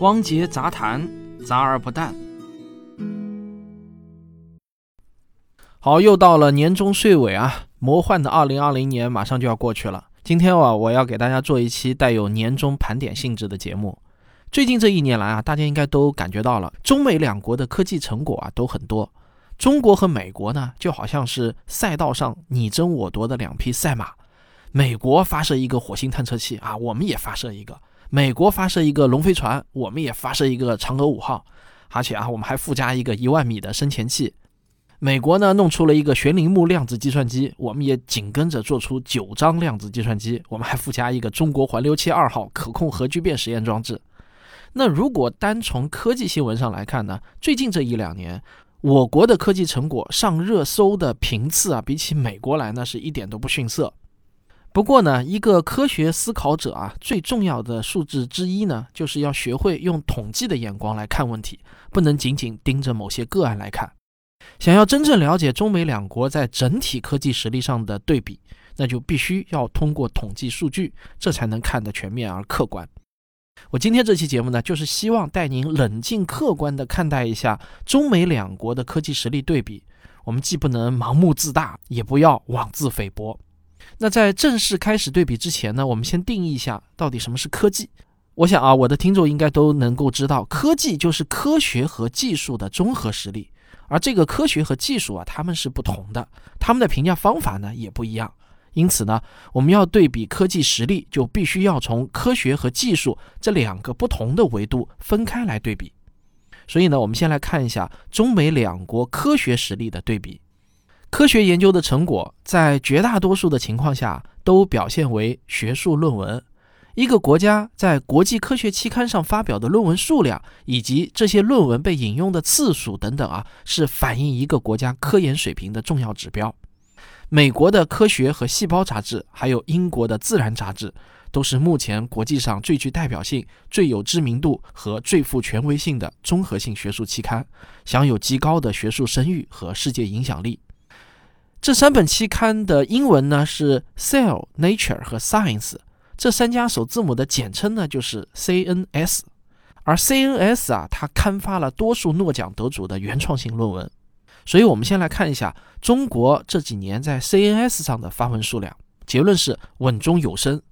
汪杰杂谈，杂而不淡。好，又到了年终岁尾啊，魔幻的二零二零年马上就要过去了。今天啊，我要给大家做一期带有年终盘点性质的节目。最近这一年来啊，大家应该都感觉到了，中美两国的科技成果啊都很多。中国和美国呢，就好像是赛道上你争我夺的两匹赛马。美国发射一个火星探测器啊，我们也发射一个；美国发射一个龙飞船，我们也发射一个嫦娥五号。而且啊，我们还附加一个一万米的深潜器。美国呢弄出了一个玄铃木量子计算机，我们也紧跟着做出九章量子计算机。我们还附加一个中国环流器二号可控核聚变实验装置。那如果单从科技新闻上来看呢，最近这一两年，我国的科技成果上热搜的频次啊，比起美国来呢，是一点都不逊色。不过呢，一个科学思考者啊，最重要的素质之一呢，就是要学会用统计的眼光来看问题，不能仅仅盯着某些个案来看。想要真正了解中美两国在整体科技实力上的对比，那就必须要通过统计数据，这才能看得全面而客观。我今天这期节目呢，就是希望带您冷静客观地看待一下中美两国的科技实力对比。我们既不能盲目自大，也不要妄自菲薄。那在正式开始对比之前呢，我们先定义一下到底什么是科技。我想啊，我的听众应该都能够知道，科技就是科学和技术的综合实力。而这个科学和技术啊，他们是不同的，他们的评价方法呢也不一样。因此呢，我们要对比科技实力，就必须要从科学和技术这两个不同的维度分开来对比。所以呢，我们先来看一下中美两国科学实力的对比。科学研究的成果，在绝大多数的情况下都表现为学术论文。一个国家在国际科学期刊上发表的论文数量，以及这些论文被引用的次数等等啊，是反映一个国家科研水平的重要指标。美国的科学和细胞杂志，还有英国的自然杂志，都是目前国际上最具代表性、最有知名度和最富权威性的综合性学术期刊，享有极高的学术声誉和世界影响力。这三本期刊的英文呢是 Cell、Nature 和 Science，这三家首字母的简称呢就是 CNS。而 CNS 啊，它刊发了多数诺奖得主的原创性论文。所以，我们先来看一下中国这几年在 CNS 上的发文数量，结论是稳中有升。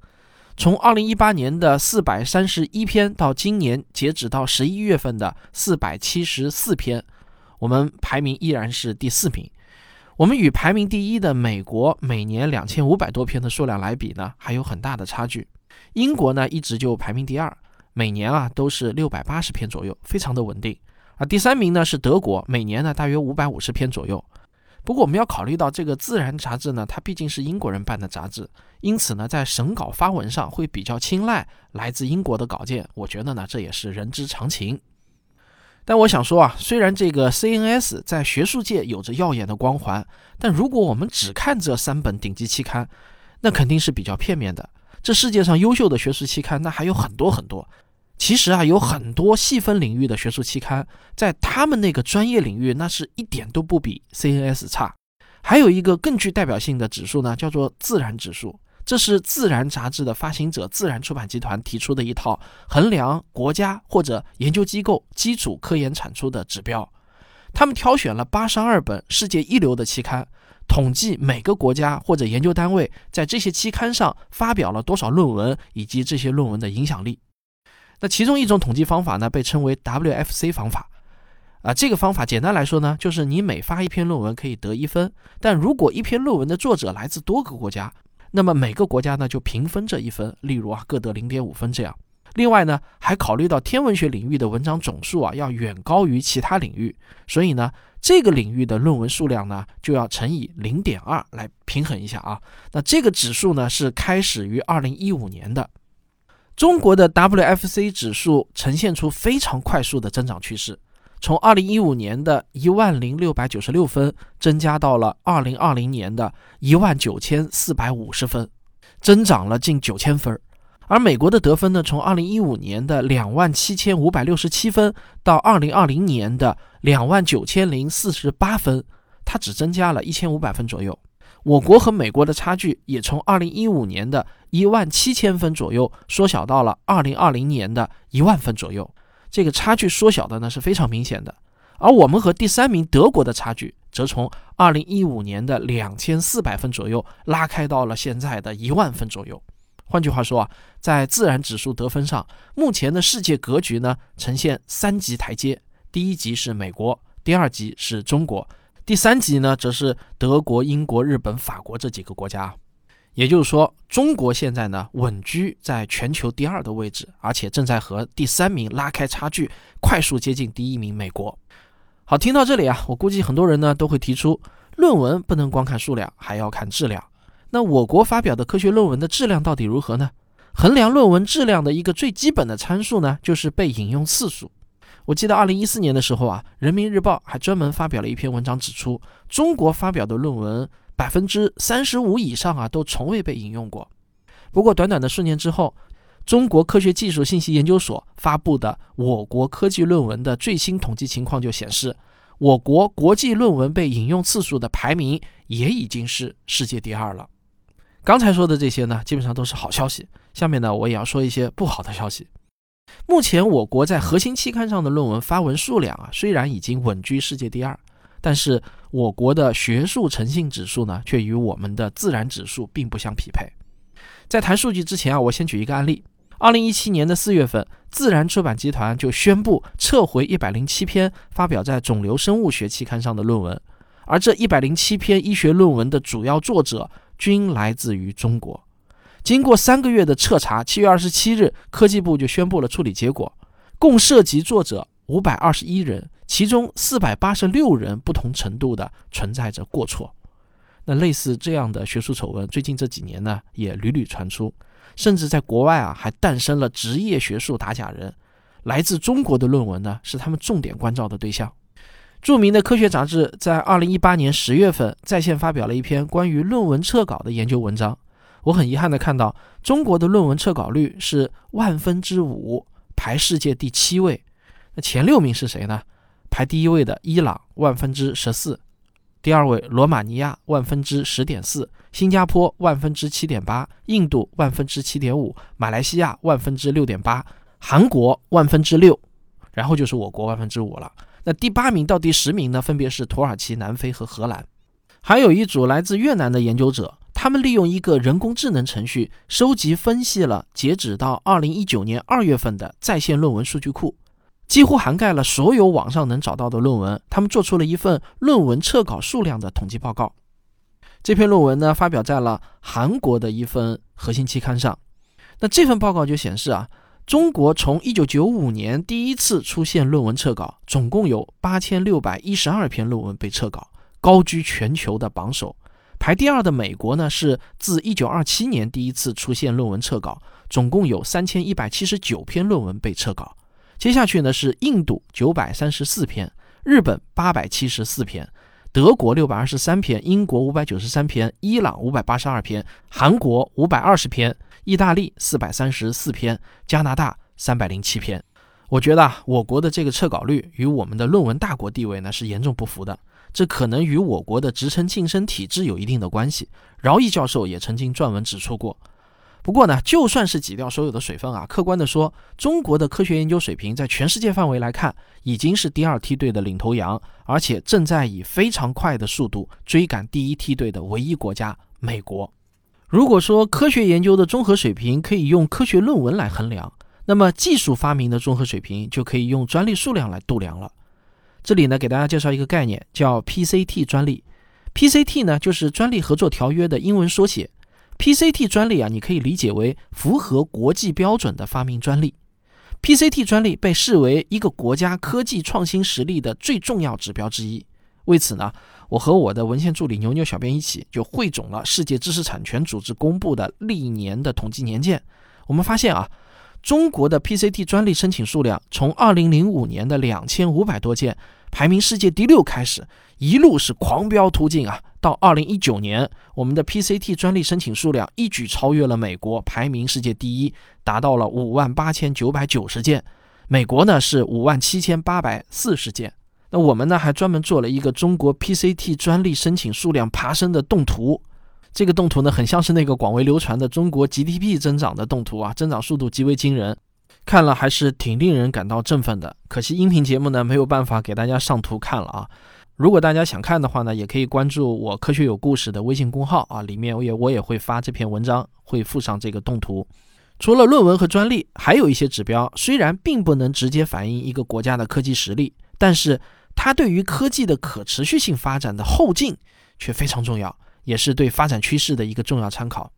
从2018年的431篇到今年截止到11月份的474篇，我们排名依然是第四名。我们与排名第一的美国每年两千五百多篇的数量来比呢，还有很大的差距。英国呢一直就排名第二，每年啊都是六百八十篇左右，非常的稳定。啊第三名呢是德国，每年呢大约五百五十篇左右。不过我们要考虑到这个《自然》杂志呢，它毕竟是英国人办的杂志，因此呢在审稿发文上会比较青睐来自英国的稿件。我觉得呢这也是人之常情。但我想说啊，虽然这个 CNS 在学术界有着耀眼的光环，但如果我们只看这三本顶级期刊，那肯定是比较片面的。这世界上优秀的学术期刊，那还有很多很多。其实啊，有很多细分领域的学术期刊，在他们那个专业领域，那是一点都不比 CNS 差。还有一个更具代表性的指数呢，叫做自然指数。这是《自然》杂志的发行者自然出版集团提出的一套衡量国家或者研究机构基础科研产出的指标。他们挑选了八十二本世界一流的期刊，统计每个国家或者研究单位在这些期刊上发表了多少论文，以及这些论文的影响力。那其中一种统计方法呢，被称为 WFC 方法。啊，这个方法简单来说呢，就是你每发一篇论文可以得一分，但如果一篇论文的作者来自多个国家，那么每个国家呢就平分这一分，例如啊各得零点五分这样。另外呢还考虑到天文学领域的文章总数啊要远高于其他领域，所以呢这个领域的论文数量呢就要乘以零点二来平衡一下啊。那这个指数呢是开始于二零一五年的，中国的 WFC 指数呈现出非常快速的增长趋势。从二零一五年的一万零六百九十六分增加到了二零二零年的一万九千四百五十分，增长了近九千分。而美国的得分呢，从二零一五年的两万七千五百六十七分到二零二零年的两万九千零四十八分，它只增加了一千五百分左右。我国和美国的差距也从二零一五年的一万七千分左右缩小到了二零二零年的一万分左右。这个差距缩小的呢是非常明显的。而我们和第三名德国的差距，则从2015年的2400分左右拉开到了现在的一万分左右。换句话说啊，在自然指数得分上，目前的世界格局呢呈现三级台阶，第一级是美国，第二级是中国，第三级呢则是德国、英国、日本、法国这几个国家。也就是说，中国现在呢稳居在全球第二的位置，而且正在和第三名拉开差距，快速接近第一名美国。好，听到这里啊，我估计很多人呢都会提出，论文不能光看数量，还要看质量。那我国发表的科学论文的质量到底如何呢？衡量论文质量的一个最基本的参数呢，就是被引用次数。我记得二零一四年的时候啊，《人民日报》还专门发表了一篇文章，指出中国发表的论文。百分之三十五以上啊，都从未被引用过。不过，短短的数年之后，中国科学技术信息研究所发布的我国科技论文的最新统计情况就显示，我国国际论文被引用次数的排名也已经是世界第二了。刚才说的这些呢，基本上都是好消息。下面呢，我也要说一些不好的消息。目前，我国在核心期刊上的论文发文数量啊，虽然已经稳居世界第二。但是我国的学术诚信指数呢，却与我们的自然指数并不相匹配。在谈数据之前啊，我先举一个案例：二零一七年的四月份，自然出版集团就宣布撤回一百零七篇发表在《肿瘤生物学》期刊上的论文，而这一百零七篇医学论文的主要作者均来自于中国。经过三个月的彻查，七月二十七日，科技部就宣布了处理结果，共涉及作者五百二十一人。其中四百八十六人不同程度的存在着过错，那类似这样的学术丑闻，最近这几年呢也屡屡传出，甚至在国外啊还诞生了职业学术打假人，来自中国的论文呢是他们重点关照的对象。著名的科学杂志在二零一八年十月份在线发表了一篇关于论文撤稿的研究文章，我很遗憾地看到中国的论文撤稿率是万分之五，排世界第七位。那前六名是谁呢？排第一位的伊朗万分之十四，第二位罗马尼亚万分之十点四，新加坡万分之七点八，印度万分之七点五，马来西亚万分之六点八，韩国万分之六，然后就是我国万分之五了。那第八名到第十名呢？分别是土耳其、南非和荷兰。还有一组来自越南的研究者，他们利用一个人工智能程序收集分析了截止到二零一九年二月份的在线论文数据库。几乎涵盖了所有网上能找到的论文，他们做出了一份论文撤稿数量的统计报告。这篇论文呢，发表在了韩国的一份核心期刊上。那这份报告就显示啊，中国从1995年第一次出现论文撤稿，总共有8612篇论文被撤稿，高居全球的榜首。排第二的美国呢，是自1927年第一次出现论文撤稿，总共有3179篇论文被撤稿。接下去呢是印度九百三十四篇，日本八百七十四篇，德国六百二十三篇，英国五百九十三篇，伊朗五百八十二篇，韩国五百二十篇，意大利四百三十四篇，加拿大三百零七篇。我觉得啊，我国的这个撤稿率与我们的论文大国地位呢是严重不符的，这可能与我国的职称晋升体制有一定的关系。饶毅教授也曾经撰文指出过。不过呢，就算是挤掉所有的水分啊，客观的说，中国的科学研究水平在全世界范围来看，已经是第二梯队的领头羊，而且正在以非常快的速度追赶第一梯队的唯一国家美国。如果说科学研究的综合水平可以用科学论文来衡量，那么技术发明的综合水平就可以用专利数量来度量了。这里呢，给大家介绍一个概念，叫 PCT 专利。PCT 呢，就是专利合作条约的英文缩写。PCT 专利啊，你可以理解为符合国际标准的发明专利。PCT 专利被视为一个国家科技创新实力的最重要指标之一。为此呢，我和我的文献助理牛牛小编一起就汇总了世界知识产权组织公布的历年的统计年鉴。我们发现啊，中国的 PCT 专利申请数量从2005年的2500多件，排名世界第六开始，一路是狂飙突进啊。到二零一九年，我们的 PCT 专利申请数量一举超越了美国，排名世界第一，达到了五万八千九百九十件。美国呢是五万七千八百四十件。那我们呢还专门做了一个中国 PCT 专利申请数量爬升的动图。这个动图呢很像是那个广为流传的中国 GDP 增长的动图啊，增长速度极为惊人。看了还是挺令人感到振奋的。可惜音频节目呢没有办法给大家上图看了啊。如果大家想看的话呢，也可以关注我科学有故事的微信公号啊，里面我也我也会发这篇文章，会附上这个动图。除了论文和专利，还有一些指标，虽然并不能直接反映一个国家的科技实力，但是它对于科技的可持续性发展的后劲却非常重要，也是对发展趋势的一个重要参考。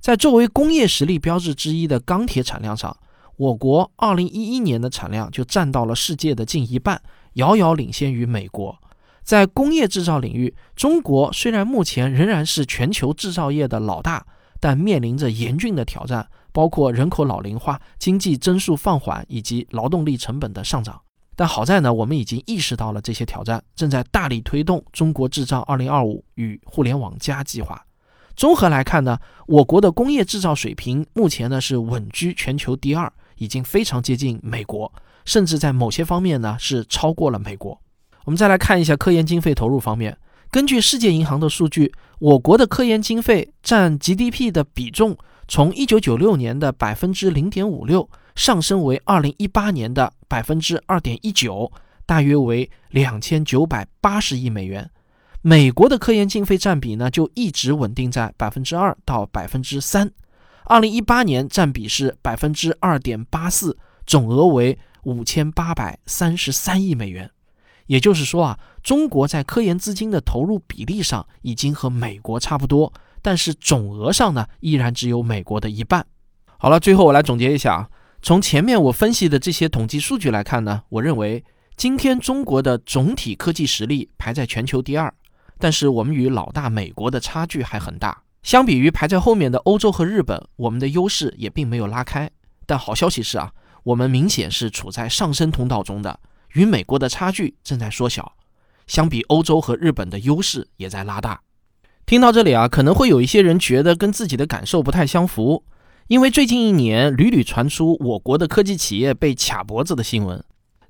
在作为工业实力标志之一的钢铁产量上，我国2011年的产量就占到了世界的近一半，遥遥领先于美国。在工业制造领域，中国虽然目前仍然是全球制造业的老大，但面临着严峻的挑战，包括人口老龄化、经济增速放缓以及劳动力成本的上涨。但好在呢，我们已经意识到了这些挑战，正在大力推动“中国制造 2025” 与“互联网加”计划。综合来看呢，我国的工业制造水平目前呢是稳居全球第二，已经非常接近美国，甚至在某些方面呢是超过了美国。我们再来看一下科研经费投入方面，根据世界银行的数据，我国的科研经费占 GDP 的比重从1996年的百分之零点五六上升为2018年的百分之二点一九，大约为两千九百八十亿美元。美国的科研经费占比呢，就一直稳定在百分之二到百分之三。二零一八年占比是百分之二点八四，总额为五千八百三十三亿美元。也就是说啊，中国在科研资金的投入比例上已经和美国差不多，但是总额上呢，依然只有美国的一半。好了，最后我来总结一下啊，从前面我分析的这些统计数据来看呢，我认为今天中国的总体科技实力排在全球第二。但是我们与老大美国的差距还很大，相比于排在后面的欧洲和日本，我们的优势也并没有拉开。但好消息是啊，我们明显是处在上升通道中的，与美国的差距正在缩小，相比欧洲和日本的优势也在拉大。听到这里啊，可能会有一些人觉得跟自己的感受不太相符，因为最近一年屡屡传出我国的科技企业被卡脖子的新闻。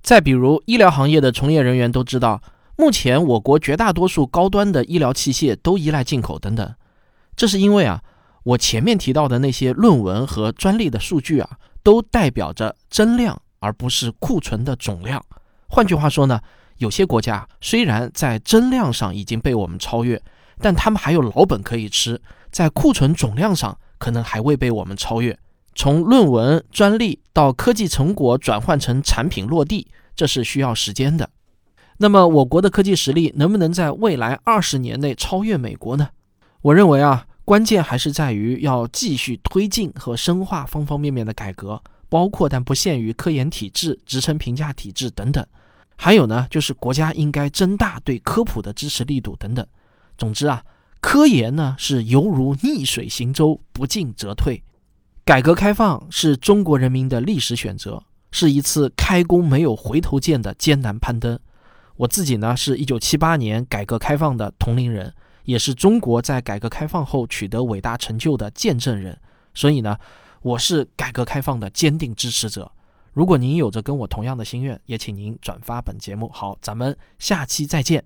再比如医疗行业的从业人员都知道。目前，我国绝大多数高端的医疗器械都依赖进口等等，这是因为啊，我前面提到的那些论文和专利的数据啊，都代表着增量，而不是库存的总量。换句话说呢，有些国家虽然在增量上已经被我们超越，但他们还有老本可以吃，在库存总量上可能还未被我们超越。从论文、专利到科技成果转换成产品落地，这是需要时间的。那么，我国的科技实力能不能在未来二十年内超越美国呢？我认为啊，关键还是在于要继续推进和深化方方面面的改革，包括但不限于科研体制、职称评价体制等等。还有呢，就是国家应该增大对科普的支持力度等等。总之啊，科研呢是犹如逆水行舟，不进则退。改革开放是中国人民的历史选择，是一次开弓没有回头箭的艰难攀登。我自己呢，是一九七八年改革开放的同龄人，也是中国在改革开放后取得伟大成就的见证人，所以呢，我是改革开放的坚定支持者。如果您有着跟我同样的心愿，也请您转发本节目。好，咱们下期再见。